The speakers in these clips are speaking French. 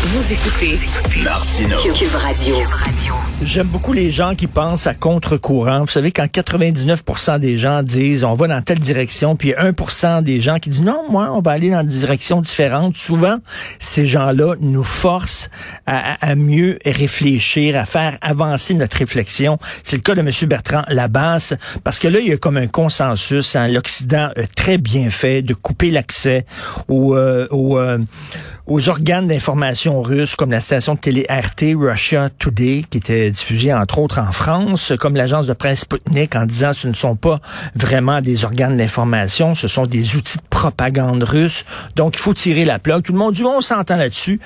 Vous écoutez Martineau. Cube Radio. J'aime beaucoup les gens qui pensent à contre-courant. Vous savez, quand 99 des gens disent on va dans telle direction, puis 1% des gens qui disent non, moi, on va aller dans des directions différentes, souvent, ces gens-là nous forcent à, à- à mieux réfléchir, à faire avancer notre réflexion. C'est le cas de M. Bertrand Labasse, parce que là, il y a comme un consensus. Hein, L'Occident très bien fait de couper l'accès aux, euh, aux, euh, aux organes d'information russes comme la station de télé RT Russia Today qui était diffusée entre autres en France, comme l'agence de presse Sputnik en disant ce ne sont pas vraiment des organes d'information, ce sont des outils de propagande russe. Donc il faut tirer la plaque. Tout le monde dit on s'entend là-dessus.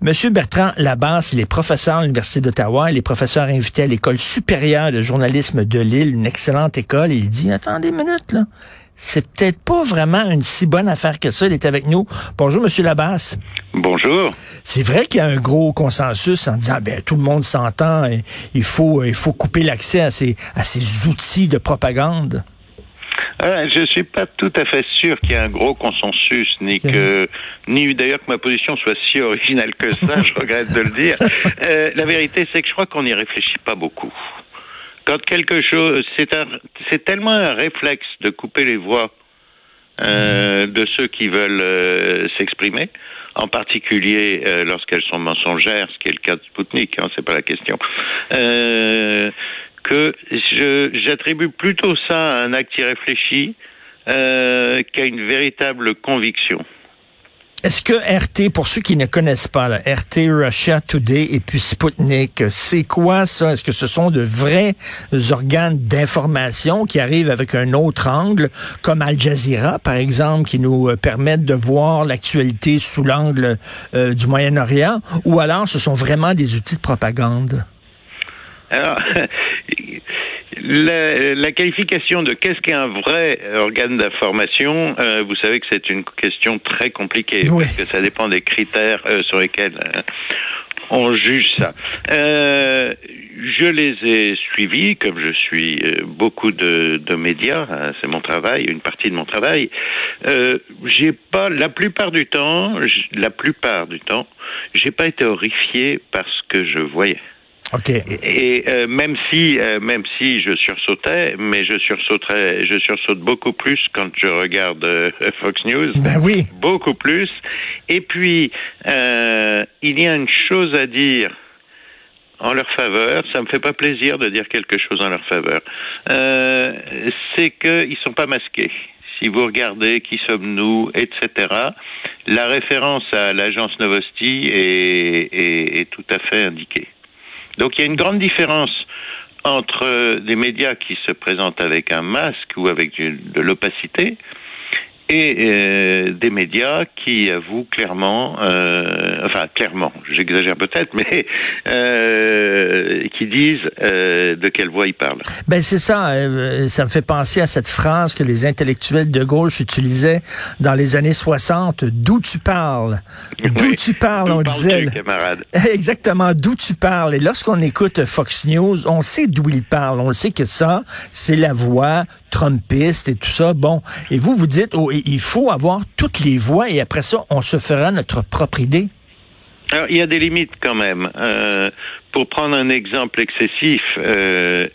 Monsieur Bertrand Labasse, il est professeur à l'université d'Ottawa, il est professeur invité à l'école supérieure de journalisme de Lille, une excellente école. Il dit attendez une minute là c'est peut-être pas vraiment une si bonne affaire que ça. Il est avec nous. Bonjour, Monsieur Labasse. Bonjour. C'est vrai qu'il y a un gros consensus en disant, ben, tout le monde s'entend, et il faut, il faut couper l'accès à ces, à ces outils de propagande. Euh, je suis pas tout à fait sûr qu'il y ait un gros consensus, ni que, ni d'ailleurs que ma position soit si originale que ça. je regrette de le dire. Euh, la vérité, c'est que je crois qu'on n'y réfléchit pas beaucoup. Quand quelque chose, c'est un, c'est tellement un réflexe de couper les voix euh, de ceux qui veulent euh, s'exprimer, en particulier euh, lorsqu'elles sont mensongères, ce qui est le cas de Sputnik, hein, c'est pas la question. Euh, que je j'attribue plutôt ça à un acte irréfléchi euh, qu'à une véritable conviction. Est-ce que RT, pour ceux qui ne connaissent pas, là, RT Russia Today et puis Sputnik, c'est quoi ça? Est-ce que ce sont de vrais organes d'information qui arrivent avec un autre angle, comme Al Jazeera, par exemple, qui nous euh, permettent de voir l'actualité sous l'angle euh, du Moyen-Orient, ou alors ce sont vraiment des outils de propagande? la, la qualification de qu'est-ce qu'est un vrai organe d'information, euh, vous savez que c'est une question très compliquée Oui. parce que ça dépend des critères euh, sur lesquels euh, on juge ça. Euh, je les ai suivis, comme je suis euh, beaucoup de, de médias, hein, c'est mon travail, une partie de mon travail. Euh, j'ai pas, la plupart du temps, la plupart du temps, j'ai pas été horrifié par ce que je voyais. OK. Et euh, même si, euh, même si je sursautais, mais je sursauterais, je sursaute beaucoup plus quand je regarde euh, Fox News, Ben oui. beaucoup plus. Et puis, il y a une chose à dire en leur faveur. Ça me fait pas plaisir de dire quelque chose en leur faveur. C'est qu'ils sont pas masqués. Si vous regardez qui sommes-nous, etc., la référence à l'agence Novosti est, est, est tout à fait indiquée. Donc il y a une grande différence entre des médias qui se présentent avec un masque ou avec de l'opacité et euh, des médias qui avouent clairement, euh, enfin clairement, j'exagère peut-être, mais euh, qui disent euh, de quelle voix ils parlent. Ben c'est ça, euh, ça me fait penser à cette phrase que les intellectuels de gauche utilisaient dans les années 60, d'où tu parles? D'où Oui. tu parles, on disait. Exactement, d'où tu parles. Et lorsqu'on écoute Fox News, on sait d'où il parle. On sait que ça, c'est la voix trumpiste et tout ça. Bon, et vous, vous dites, oh, il faut avoir toutes les voix et après ça, on se fera notre propre idée. Alors, il y a des limites quand même. Euh, pour prendre un exemple excessif, euh,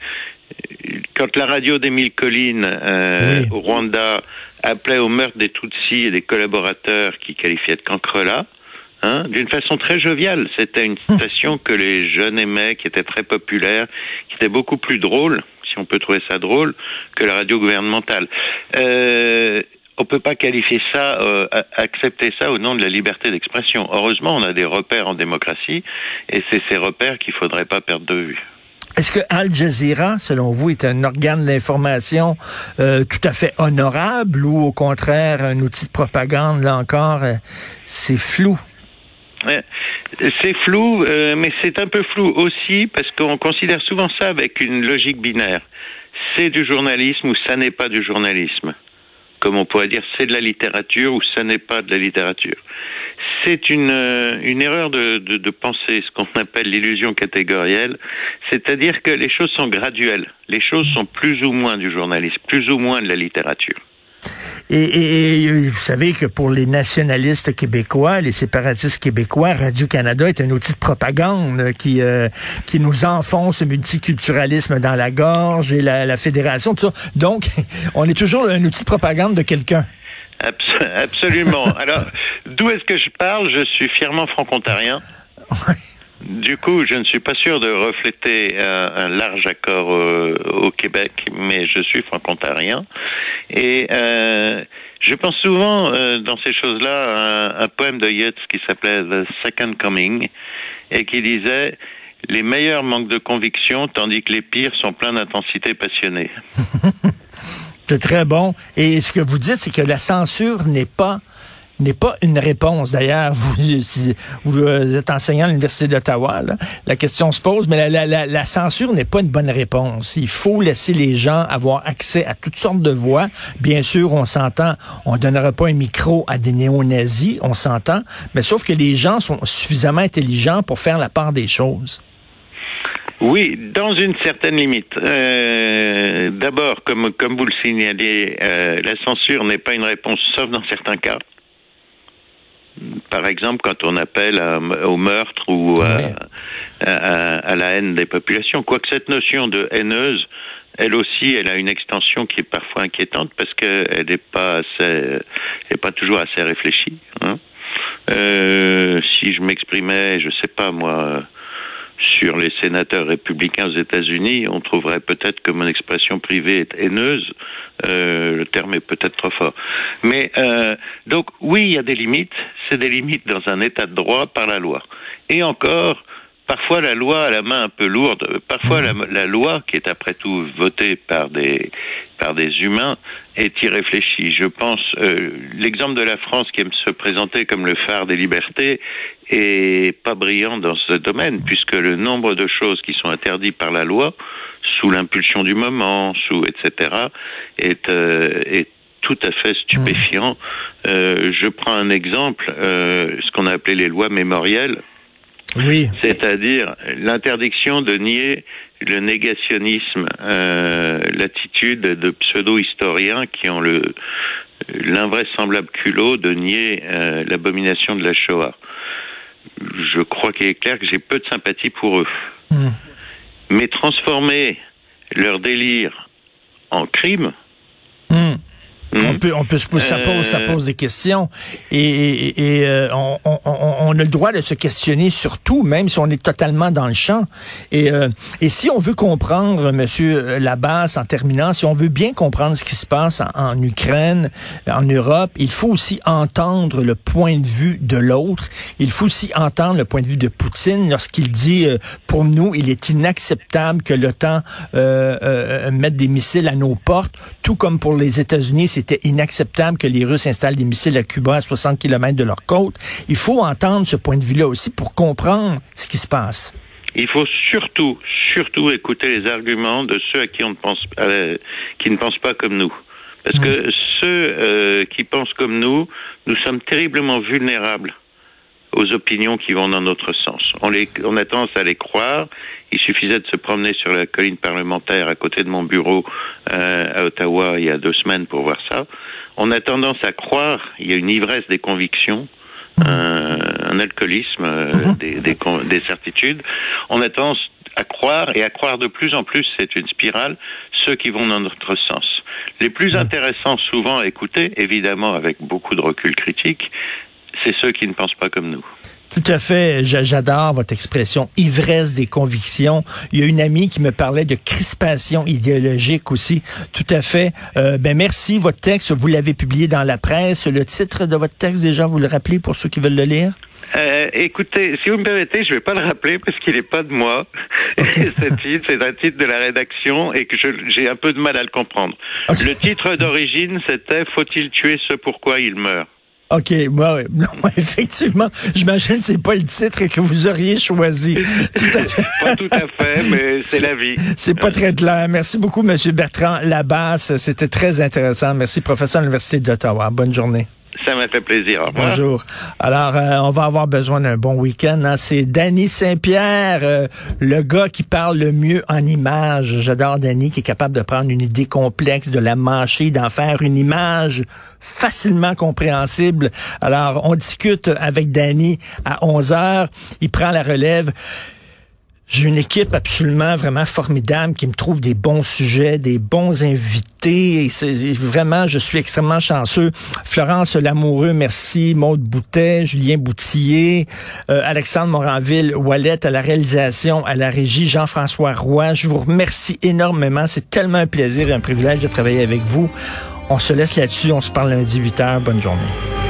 quand la radio des Mille Collines euh, Oui. au Rwanda appelait au meurtre des Tutsis et des collaborateurs qui qualifiaient de cancrelats, hein, d'une façon très joviale, c'était une station que les jeunes aimaient, qui était très populaire, qui était beaucoup plus drôle, si on peut trouver ça drôle, que la radio gouvernementale. Euh, on peut pas qualifier ça, euh, accepter ça au nom de la liberté d'expression. Heureusement, on a des repères en démocratie, et c'est ces repères qu'il faudrait pas perdre de vue. Est-ce que Al Jazeera, selon vous, est un organe d'information euh, tout à fait honorable ou au contraire un outil de propagande, là encore, euh, c'est flou? C'est flou, euh, mais c'est un peu flou aussi parce qu'on considère souvent ça avec une logique binaire. C'est du journalisme ou ça n'est pas du journalisme? Comme on pourrait dire, c'est de la littérature ou ça n'est pas de la littérature. C'est une, euh, une erreur de, de, de penser, ce qu'on appelle l'illusion catégorielle, c'est-à-dire que les choses sont graduelles. Les choses sont plus ou moins du journalisme, plus ou moins de la littérature. Et, et, vous savez que pour les nationalistes québécois, les séparatistes québécois, Radio-Canada est un outil de propagande qui, euh, qui nous enfonce le multiculturalisme dans la gorge et la, la fédération, tout ça. Donc, on est toujours un outil de propagande de quelqu'un. Absolument. Alors, d'où est-ce que je parle? Je suis fièrement franco-ontarien. Du coup, je ne suis pas sûr de refléter un, large accord euh, au Québec, mais je suis franco-ontarien. Et euh, je pense souvent euh, dans ces choses-là à un, poème de Yeats qui s'appelait The Second Coming et qui disait les meilleurs manquent de conviction, tandis que les pires sont pleins d'intensité passionnée. C'est très bon. Et ce que vous dites, c'est que la censure n'est pas n'est pas une réponse. D'ailleurs, vous, vous êtes enseignant à l'Université d'Ottawa, la question se pose, mais la, censure n'est pas une bonne réponse. Il faut laisser les gens avoir accès à toutes sortes de voix. Bien sûr, on s'entend, on donnera pas un micro à des néo-nazis, on s'entend, mais sauf que les gens sont suffisamment intelligents pour faire la part des choses. Oui, dans une certaine limite. Euh, D'abord, comme, comme vous le signalez, euh, la censure n'est pas une réponse, sauf dans certains cas. Par exemple, quand on appelle au meurtre ou à, la haine des populations. Quoique cette notion de haineuse, elle aussi, elle a une extension qui est parfois inquiétante parce qu'elle n'est pas assez, pas toujours assez réfléchie. Hein. Euh, si je m'exprimais, je sais pas moi sur les sénateurs républicains aux États-Unis, on trouverait peut-être que mon expression privée est haineuse. Euh, le terme est peut-être trop fort. Mais euh, donc oui, il y a des limites. C'est des limites dans un État de droit par la loi. Et encore, parfois la loi a la main un peu lourde. Parfois la, la loi, qui est après tout votée par des par des humains, est irréfléchie. Je pense euh, l'exemple de la France qui aime se présenter comme le phare des libertés est pas brillant dans ce domaine, puisque le nombre de choses qui sont interdites par la loi, sous l'impulsion du moment, sous etc., est, euh, est tout à fait stupéfiant. Euh, je prends un exemple, euh, ce qu'on a appelé les lois mémorielles. Oui. C'est-à-dire l'interdiction de nier le négationnisme, euh, l'attitude de pseudo-historiens qui ont le l'invraisemblable culot de nier euh, l'abomination de la Shoah. Je crois qu'il est clair que j'ai peu de sympathie pour eux. Hmm. Mais transformer leur délire en crime. Hmm. On peut, on peut se poser, ça pose, ça euh. pose des questions et, et, euh, on, on, on, a le droit de se questionner sur tout, même si on est totalement dans le champ. Et, euh, et si on veut comprendre, Monsieur Labasse, en terminant, si on veut bien comprendre ce qui se passe en, Ukraine, en Europe, il faut aussi entendre le point de vue de l'autre. Il faut aussi entendre le point de vue de Poutine lorsqu'il dit, pour nous, il est inacceptable que l'OTAN mette des missiles à nos portes, tout comme pour les États-Unis, c'était inacceptable que les Russes installent des missiles à Cuba à 60 km de leur côte. Il faut entendre ce point de vue-là aussi pour comprendre ce qui se passe. Il faut surtout, surtout écouter les arguments de ceux à qui on ne pense, qui ne pensent pas comme nous. Parce que ceux euh, qui pensent comme nous, nous sommes terriblement vulnérables aux opinions qui vont dans notre sens. On, les, on a tendance à les croire. Il suffisait de se promener sur la colline parlementaire à côté de mon bureau euh, à Ottawa il y a deux semaines pour voir ça. On a tendance à croire, il y a une ivresse des convictions, un, un alcoolisme euh, mhm. des, des, des certitudes. On a tendance à croire et à croire de plus en plus, c'est une spirale, ceux qui vont dans notre sens. Les plus mhm. intéressants souvent à écouter, évidemment avec beaucoup de recul critique, c'est ceux qui ne pensent pas comme nous. Tout à fait. J'adore votre expression ivresse des convictions. Il y a une amie qui me parlait de crispation idéologique aussi. Tout à fait. Euh, ben merci. Votre texte, vous l'avez publié dans la presse. Le titre de votre texte, déjà, vous le rappelez pour ceux qui veulent le lire? Euh, écoutez, si vous me permettez, je vais pas le rappeler parce qu'il n'est pas de moi. ce titre, c'est un titre de la rédaction et que j'ai un peu de mal à le comprendre. Le titre d'origine, c'était Faut-il tuer ce pourquoi il meurt? OK, bah ouais. Non, effectivement, j'imagine que c'est pas le titre que vous auriez choisi. Tout à fait. pas tout à fait, mais c'est la vie. C'est pas très clair. Merci beaucoup, Monsieur Bertrand Labasse. C'était très intéressant. Merci, professeur à l'Université d'Ottawa. Bonne journée. Ça m'a fait plaisir. Bonjour. Alors, euh, on va avoir besoin d'un bon week-end. Hein. C'est Danny Saint-Pierre, euh, le gars qui parle le mieux en images. J'adore Danny, qui est capable de prendre une idée complexe, de la mâcher, d'en faire une image facilement compréhensible. Alors, on discute avec Danny à 11 heures. Il prend la relève. J'ai une équipe absolument vraiment formidable qui me trouve des bons sujets, des bons invités. Et vraiment, je suis extrêmement chanceux. Florence Lamoureux, merci. Maude Boutet, Julien Boutillier, euh, Alexandre Moranville, Wallet à la réalisation, à la régie, Jean-François Roy. Je vous remercie énormément. C'est tellement un plaisir et un privilège de travailler avec vous. On se laisse là-dessus. On se parle lundi 8 h. Bonne journée.